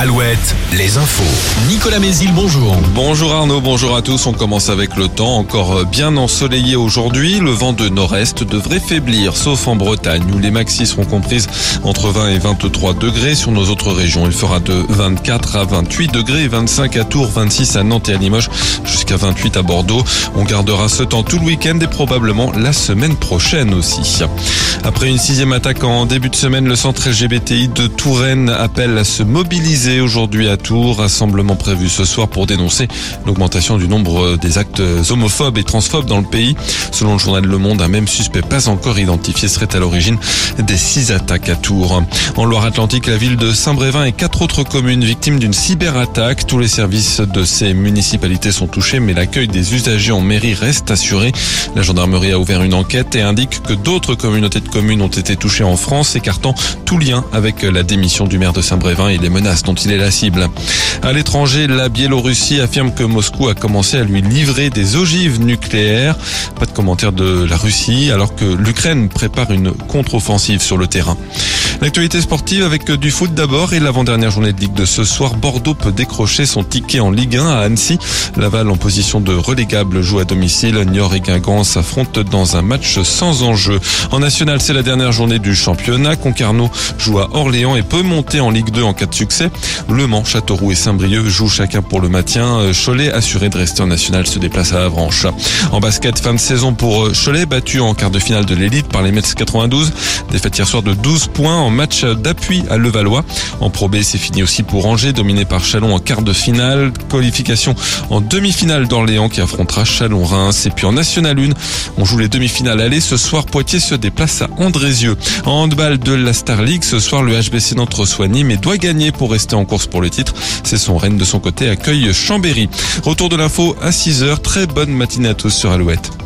Alouette, les infos. Nicolas Mézil, bonjour. Bonjour Arnaud, bonjour à tous. On commence avec le temps encore bien ensoleillé aujourd'hui. Le vent de nord-est devrait faiblir, sauf en Bretagne où les maxis seront comprises entre 20 et 23 degrés. Sur nos autres régions, il fera de 24 à 28 degrés, 25 à Tours, 26 à Nantes et à Limoges, jusqu'à 28 à Bordeaux. On gardera ce temps tout le week-end et probablement la semaine prochaine aussi. Après une sixième attaque en début de semaine, le centre LGBTI de Touraine appelle à se mobiliser aujourd'hui à Tours. Rassemblement prévu ce soir pour dénoncer l'augmentation du nombre des actes homophobes et transphobes dans le pays. Selon le journal Le Monde, un même suspect pas encore identifié serait à l'origine des six attaques à Tours. En Loire-Atlantique, la ville de Saint-Brévin et quatre autres communes victimes d'une cyberattaque. Tous les services de ces municipalités sont touchés, mais l'accueil des usagers en mairie reste assuré. La gendarmerie a ouvert une enquête et indique que d'autres communautés de communes ont été touchées en France, écartant tout lien avec la démission du maire de Saint-Brévin et les menaces dont il est la cible. À l'étranger, la Biélorussie affirme que Moscou a commencé à lui livrer des ogives nucléaires. Pas de commentaire de la Russie, alors que l'Ukraine prépare une contre-offensive sur le terrain. L'actualité sportive avec du foot d'abord et l'avant-dernière journée de Ligue de ce soir. Bordeaux peut décrocher son ticket en Ligue 1 à Annecy. Laval en position de relégable joue à domicile. Niort et Guingamp s'affrontent dans un match sans enjeu. En national, c'est la dernière journée du championnat. Concarneau joue à Orléans et peut monter en Ligue 2 en cas de succès. Le Mans, Châteauroux et Saint-Brieuc jouent chacun pour le maintien. Cholet, assuré de rester en national, se déplace à Avranches. En basket, fin de saison pour Cholet, battu en quart de finale de l'élite par les Mets 92. Défaite hier soir de 12 points en match d'appui à Levallois. En Pro B, c'est fini aussi pour Angers, dominé par Chalon en quart de finale. Qualification en demi-finale d'Orléans qui affrontera Chalon-Reims. Et puis en National 1, on joue les demi-finales aller. Ce soir, Poitiers se déplace à Andrézieux. En handball de la Star League, ce soir, le HBC Nantes reçoit Nîmes et doit gagner pour rester en course pour le titre. C'est son Rennes de son côté accueille Chambéry. Retour de l'info à 6h. Très bonne matinée à tous sur Alouette.